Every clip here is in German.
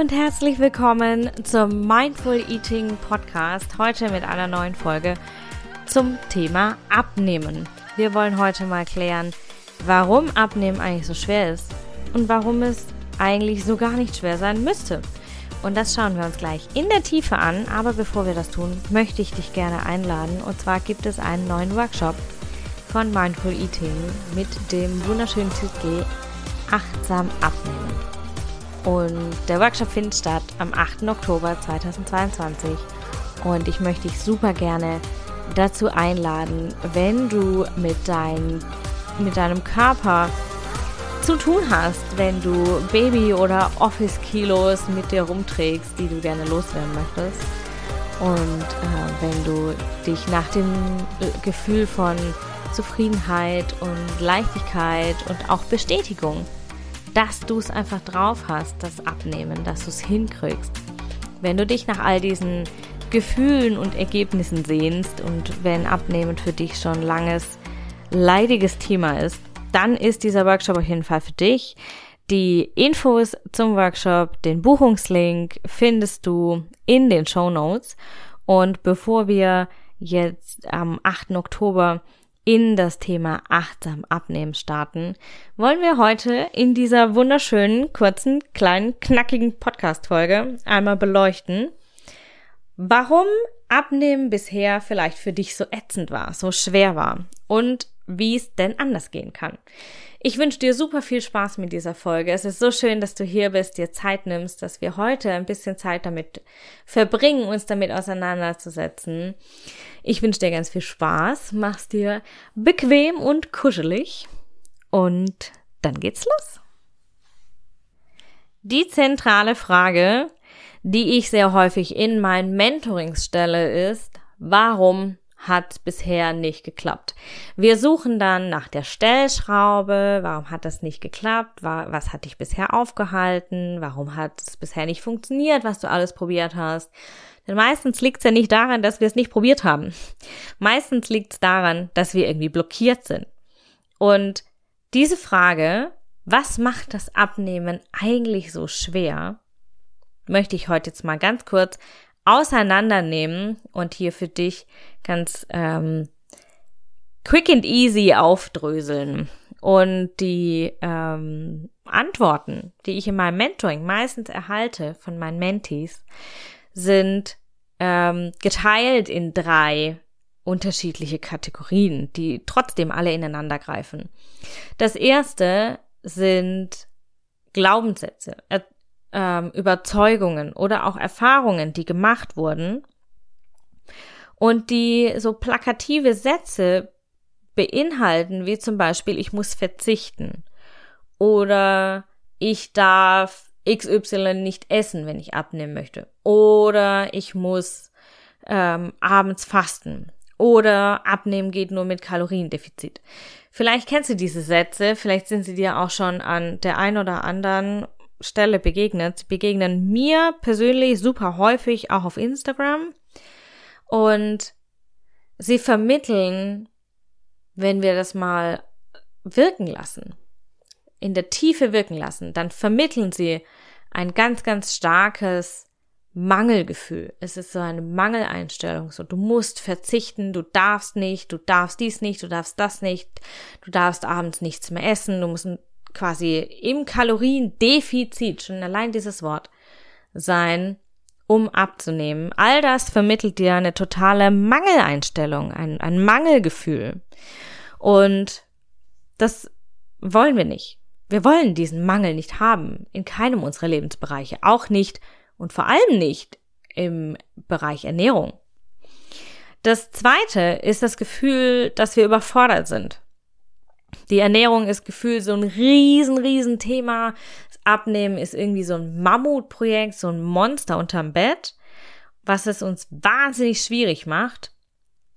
und herzlich willkommen zum Mindful Eating Podcast. Heute mit einer neuen Folge zum Thema Abnehmen. Wir wollen heute mal klären, warum Abnehmen eigentlich so schwer ist und warum es eigentlich so gar nicht schwer sein müsste. Und das schauen wir uns gleich in der Tiefe an. Aber bevor wir das tun, möchte ich dich gerne einladen. Und zwar gibt es einen neuen Workshop von Mindful Eating mit dem wunderschönen Titel Achtsam abnehmen. Und der Workshop findet statt am 8. Oktober 2022. Und ich möchte dich super gerne dazu einladen, wenn du mit, dein, mit deinem Körper zu tun hast, wenn du Baby- oder Office-Kilos mit dir rumträgst, die du gerne loswerden möchtest. Und äh, wenn du dich nach dem äh, Gefühl von Zufriedenheit und Leichtigkeit und auch Bestätigung dass du es einfach drauf hast, das Abnehmen, dass du es hinkriegst. Wenn du dich nach all diesen Gefühlen und Ergebnissen sehnst und wenn Abnehmen für dich schon langes, leidiges Thema ist, dann ist dieser Workshop auf jeden Fall für dich. Die Infos zum Workshop, den Buchungslink findest du in den Show Notes. Und bevor wir jetzt am 8. Oktober in das Thema achtsam abnehmen starten, wollen wir heute in dieser wunderschönen, kurzen, kleinen, knackigen Podcast-Folge einmal beleuchten, warum Abnehmen bisher vielleicht für dich so ätzend war, so schwer war und wie es denn anders gehen kann. Ich wünsche dir super viel Spaß mit dieser Folge. Es ist so schön, dass du hier bist, dir Zeit nimmst, dass wir heute ein bisschen Zeit damit verbringen, uns damit auseinanderzusetzen. Ich wünsche dir ganz viel Spaß, mach's dir bequem und kuschelig und dann geht's los. Die zentrale Frage, die ich sehr häufig in meinen Mentorings stelle, ist, warum hat bisher nicht geklappt. Wir suchen dann nach der Stellschraube, warum hat das nicht geklappt, was hat dich bisher aufgehalten, warum hat es bisher nicht funktioniert, was du alles probiert hast. Denn meistens liegt es ja nicht daran, dass wir es nicht probiert haben. Meistens liegt es daran, dass wir irgendwie blockiert sind. Und diese Frage, was macht das Abnehmen eigentlich so schwer, möchte ich heute jetzt mal ganz kurz auseinandernehmen und hier für dich ganz ähm, quick and easy aufdröseln. Und die ähm, Antworten, die ich in meinem Mentoring meistens erhalte von meinen Mentees, sind ähm, geteilt in drei unterschiedliche Kategorien, die trotzdem alle ineinander greifen. Das erste sind Glaubenssätze, ähm, Überzeugungen oder auch Erfahrungen, die gemacht wurden und die so plakative Sätze beinhalten, wie zum Beispiel, ich muss verzichten oder ich darf XY nicht essen, wenn ich abnehmen möchte oder ich muss ähm, abends fasten oder abnehmen geht nur mit Kaloriendefizit. Vielleicht kennst du diese Sätze, vielleicht sind sie dir auch schon an der ein oder anderen Stelle begegnet, begegnen mir persönlich super häufig auch auf Instagram und sie vermitteln, wenn wir das mal wirken lassen, in der Tiefe wirken lassen, dann vermitteln sie ein ganz, ganz starkes Mangelgefühl. Es ist so eine Mangeleinstellung. So, du musst verzichten, du darfst nicht, du darfst dies nicht, du darfst das nicht, du darfst abends nichts mehr essen, du musst quasi im Kaloriendefizit, schon allein dieses Wort, sein, um abzunehmen. All das vermittelt dir eine totale Mangeleinstellung, ein, ein Mangelgefühl. Und das wollen wir nicht. Wir wollen diesen Mangel nicht haben, in keinem unserer Lebensbereiche, auch nicht und vor allem nicht im Bereich Ernährung. Das zweite ist das Gefühl, dass wir überfordert sind. Die Ernährung ist gefühlt so ein riesen, riesen Thema. Das Abnehmen ist irgendwie so ein Mammutprojekt, so ein Monster unterm Bett, was es uns wahnsinnig schwierig macht,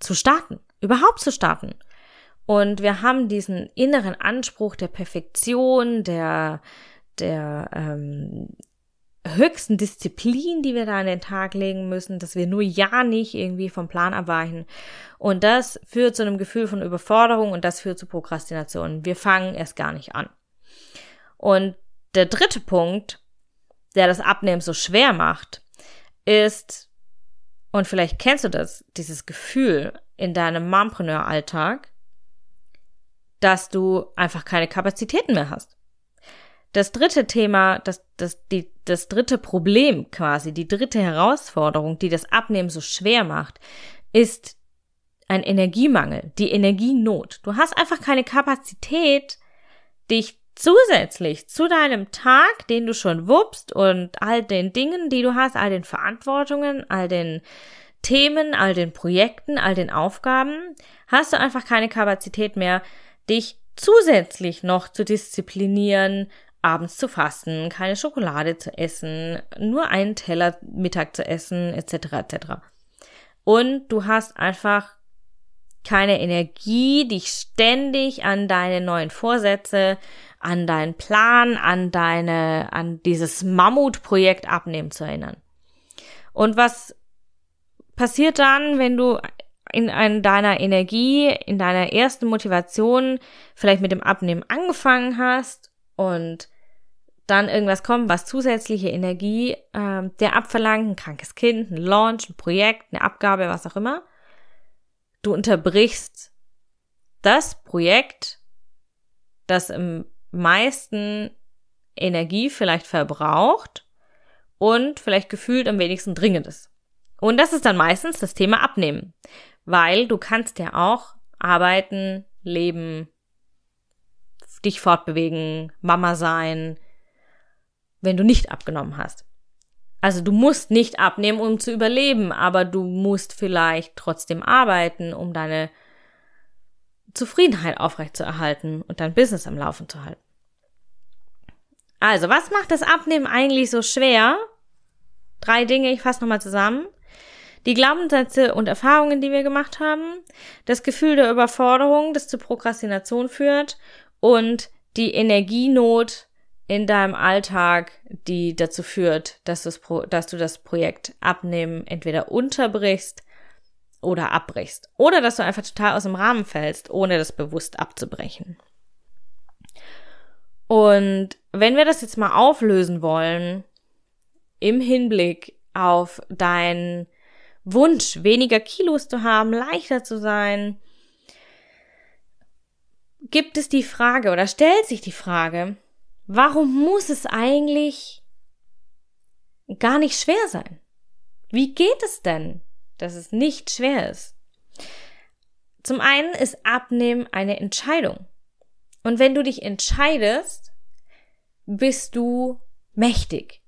zu starten, überhaupt zu starten. Und wir haben diesen inneren Anspruch der Perfektion, der, der ähm, höchsten Disziplin, die wir da an den Tag legen müssen, dass wir nur ja nicht irgendwie vom Plan abweichen. Und das führt zu einem Gefühl von Überforderung und das führt zu Prokrastination. Wir fangen erst gar nicht an. Und der dritte Punkt der das Abnehmen so schwer macht, ist, und vielleicht kennst du das, dieses Gefühl in deinem Mompreneur-Alltag, dass du einfach keine Kapazitäten mehr hast. Das dritte Thema, das, das, die, das dritte Problem quasi, die dritte Herausforderung, die das Abnehmen so schwer macht, ist ein Energiemangel, die Energienot. Du hast einfach keine Kapazität, dich zusätzlich zu deinem Tag, den du schon wuppst und all den Dingen, die du hast, all den Verantwortungen, all den Themen, all den Projekten, all den Aufgaben, hast du einfach keine Kapazität mehr, dich zusätzlich noch zu disziplinieren, abends zu fasten, keine Schokolade zu essen, nur einen Teller Mittag zu essen, etc. etc. Und du hast einfach keine Energie, dich ständig an deine neuen Vorsätze, an deinen Plan, an deine, an dieses Mammutprojekt abnehmen zu erinnern. Und was passiert dann, wenn du in, in deiner Energie, in deiner ersten Motivation vielleicht mit dem Abnehmen angefangen hast und dann irgendwas kommt, was zusätzliche Energie äh, der abverlangt, ein krankes Kind, ein Launch, ein Projekt, eine Abgabe, was auch immer, du unterbrichst das Projekt, das im meisten Energie vielleicht verbraucht und vielleicht gefühlt am wenigsten dringend ist. Und das ist dann meistens das Thema Abnehmen, weil du kannst ja auch arbeiten, leben, dich fortbewegen, Mama sein, wenn du nicht abgenommen hast. Also du musst nicht abnehmen, um zu überleben, aber du musst vielleicht trotzdem arbeiten, um deine Zufriedenheit aufrechtzuerhalten und dein Business am Laufen zu halten. Also, was macht das Abnehmen eigentlich so schwer? Drei Dinge, ich fasse nochmal zusammen. Die Glaubenssätze und Erfahrungen, die wir gemacht haben, das Gefühl der Überforderung, das zu Prokrastination führt und die Energienot, in deinem Alltag, die dazu führt, dass, dass du das Projekt abnehmen entweder unterbrichst oder abbrichst. Oder dass du einfach total aus dem Rahmen fällst, ohne das bewusst abzubrechen. Und wenn wir das jetzt mal auflösen wollen, im Hinblick auf deinen Wunsch, weniger Kilos zu haben, leichter zu sein, gibt es die Frage oder stellt sich die Frage, Warum muss es eigentlich gar nicht schwer sein? Wie geht es denn, dass es nicht schwer ist? Zum einen ist Abnehmen eine Entscheidung. Und wenn du dich entscheidest, bist du mächtig.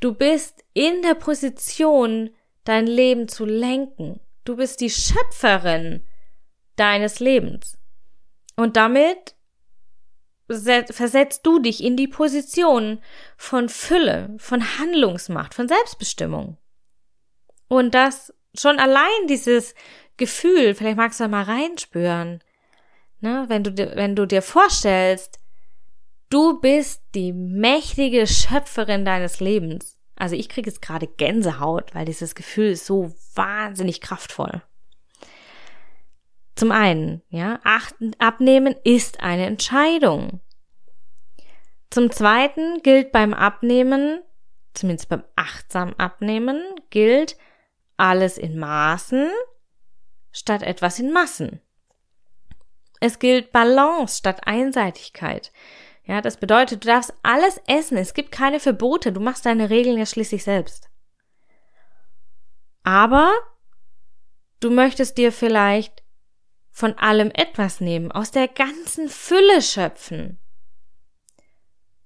Du bist in der Position, dein Leben zu lenken. Du bist die Schöpferin deines Lebens. Und damit versetzt du dich in die Position von Fülle, von Handlungsmacht, von Selbstbestimmung. Und das schon allein dieses Gefühl, vielleicht magst du da mal reinspüren, ne, wenn du wenn du dir vorstellst, du bist die mächtige Schöpferin deines Lebens. Also ich kriege jetzt gerade Gänsehaut, weil dieses Gefühl ist so wahnsinnig kraftvoll. Zum einen, ja, achten, abnehmen ist eine Entscheidung. Zum zweiten gilt beim Abnehmen, zumindest beim achtsam Abnehmen, gilt alles in Maßen statt etwas in Massen. Es gilt Balance statt Einseitigkeit. Ja, das bedeutet, du darfst alles essen. Es gibt keine Verbote. Du machst deine Regeln ja schließlich selbst. Aber du möchtest dir vielleicht von allem etwas nehmen, aus der ganzen Fülle schöpfen.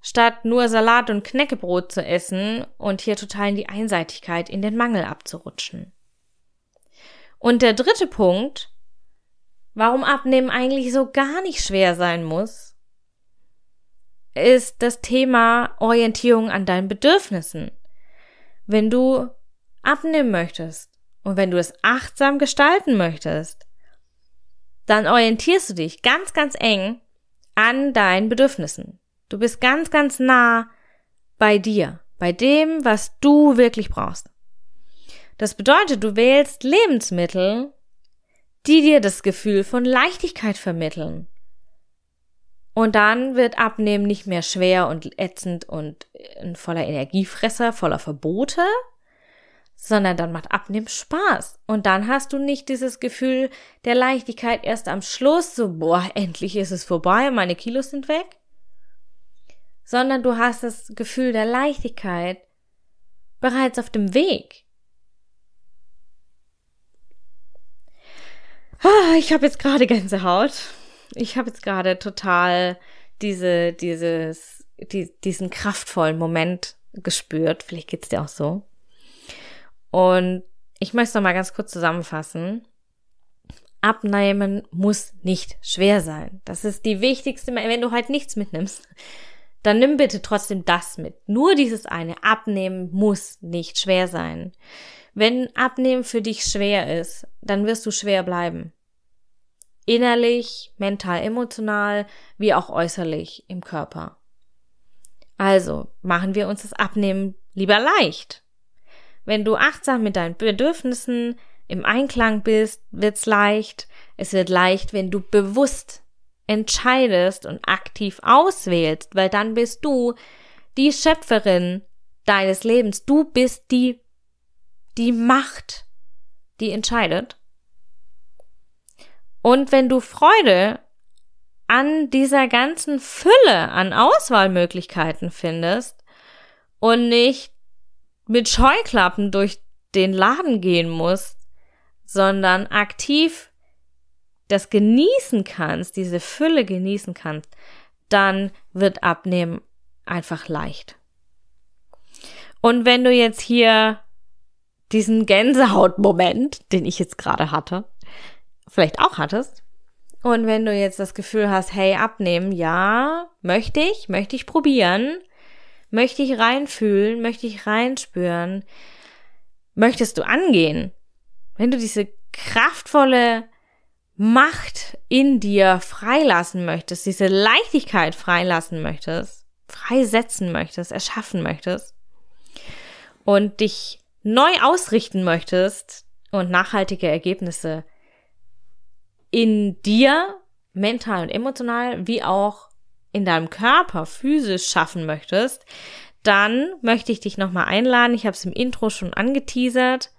Statt nur Salat und Knäckebrot zu essen und hier total in die Einseitigkeit, in den Mangel abzurutschen. Und der dritte Punkt, warum Abnehmen eigentlich so gar nicht schwer sein muss, ist das Thema Orientierung an deinen Bedürfnissen. Wenn du abnehmen möchtest und wenn du es achtsam gestalten möchtest, dann orientierst du dich ganz, ganz eng an deinen Bedürfnissen. Du bist ganz, ganz nah bei dir, bei dem, was du wirklich brauchst. Das bedeutet, du wählst Lebensmittel, die dir das Gefühl von Leichtigkeit vermitteln. Und dann wird Abnehmen nicht mehr schwer und ätzend und ein voller Energiefresser, voller Verbote, sondern dann macht Abnehmen Spaß. Und dann hast du nicht dieses Gefühl der Leichtigkeit erst am Schluss, so, boah, endlich ist es vorbei, meine Kilos sind weg, sondern du hast das Gefühl der Leichtigkeit bereits auf dem Weg. Ah, ich habe jetzt gerade Gänsehaut. Ich habe jetzt gerade total diese, dieses, die, diesen kraftvollen Moment gespürt. Vielleicht geht's dir auch so. Und ich möchte noch mal ganz kurz zusammenfassen. Abnehmen muss nicht schwer sein. Das ist die wichtigste, wenn du halt nichts mitnimmst, dann nimm bitte trotzdem das mit. Nur dieses eine. Abnehmen muss nicht schwer sein. Wenn Abnehmen für dich schwer ist, dann wirst du schwer bleiben. Innerlich, mental, emotional, wie auch äußerlich im Körper. Also machen wir uns das Abnehmen lieber leicht. Wenn du achtsam mit deinen Bedürfnissen im Einklang bist, wird's leicht. Es wird leicht, wenn du bewusst entscheidest und aktiv auswählst, weil dann bist du die Schöpferin deines Lebens. Du bist die, die Macht, die entscheidet. Und wenn du Freude an dieser ganzen Fülle an Auswahlmöglichkeiten findest und nicht mit Scheuklappen durch den Laden gehen musst, sondern aktiv das genießen kannst, diese Fülle genießen kannst, dann wird Abnehmen einfach leicht. Und wenn du jetzt hier diesen Gänsehautmoment, den ich jetzt gerade hatte, vielleicht auch hattest, und wenn du jetzt das Gefühl hast, hey, abnehmen, ja, möchte ich, möchte ich probieren, möchte ich reinfühlen, möchte ich reinspüren, möchtest du angehen, wenn du diese kraftvolle Macht in dir freilassen möchtest, diese Leichtigkeit freilassen möchtest, freisetzen möchtest, erschaffen möchtest und dich neu ausrichten möchtest und nachhaltige Ergebnisse in dir, mental und emotional, wie auch in deinem Körper physisch schaffen möchtest, dann möchte ich dich nochmal einladen. Ich habe es im Intro schon angeteasert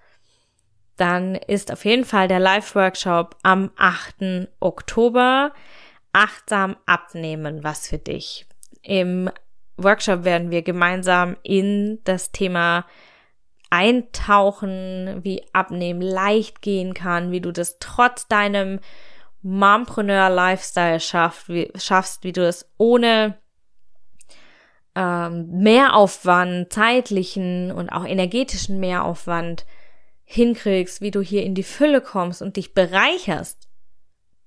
dann ist auf jeden Fall der Live-Workshop am 8. Oktober. Achtsam abnehmen, was für dich. Im Workshop werden wir gemeinsam in das Thema eintauchen, wie Abnehmen leicht gehen kann, wie du das trotz deinem Mompreneur-Lifestyle schaffst, wie, schaffst, wie du es ohne ähm, Mehraufwand, zeitlichen und auch energetischen Mehraufwand hinkriegst, wie du hier in die Fülle kommst und dich bereicherst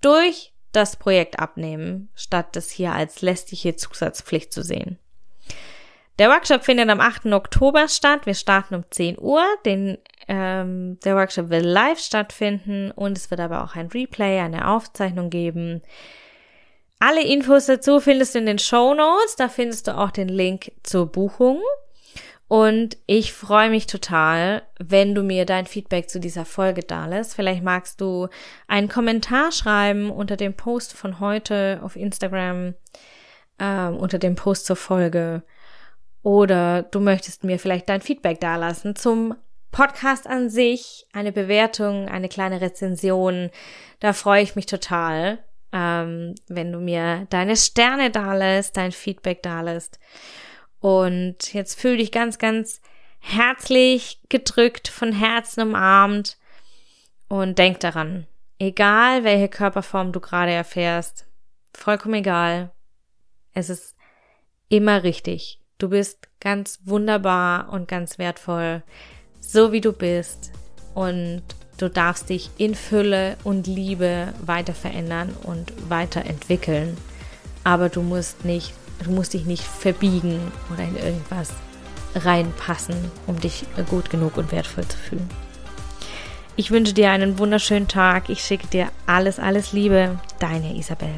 durch das Projekt abnehmen, statt das hier als lästige Zusatzpflicht zu sehen. Der Workshop findet am 8. Oktober statt. Wir starten um 10 Uhr. Den, ähm, der Workshop will live stattfinden und es wird aber auch ein Replay, eine Aufzeichnung geben. Alle Infos dazu findest du in den Show Notes. Da findest du auch den Link zur Buchung. Und ich freue mich total, wenn du mir dein Feedback zu dieser Folge da lässt. Vielleicht magst du einen Kommentar schreiben unter dem Post von heute auf Instagram, äh, unter dem Post zur Folge. Oder du möchtest mir vielleicht dein Feedback dalassen zum Podcast an sich, eine Bewertung, eine kleine Rezension. Da freue ich mich total, ähm, wenn du mir deine Sterne dalässt, dein Feedback dalässt. Und jetzt fühl dich ganz, ganz herzlich gedrückt, von Herzen umarmt und denk daran, egal welche Körperform du gerade erfährst, vollkommen egal, es ist immer richtig. Du bist ganz wunderbar und ganz wertvoll, so wie du bist. Und du darfst dich in Fülle und Liebe weiter verändern und weiterentwickeln. Aber du musst nicht Du musst dich nicht verbiegen oder in irgendwas reinpassen, um dich gut genug und wertvoll zu fühlen. Ich wünsche dir einen wunderschönen Tag. Ich schicke dir alles, alles Liebe. Deine Isabel.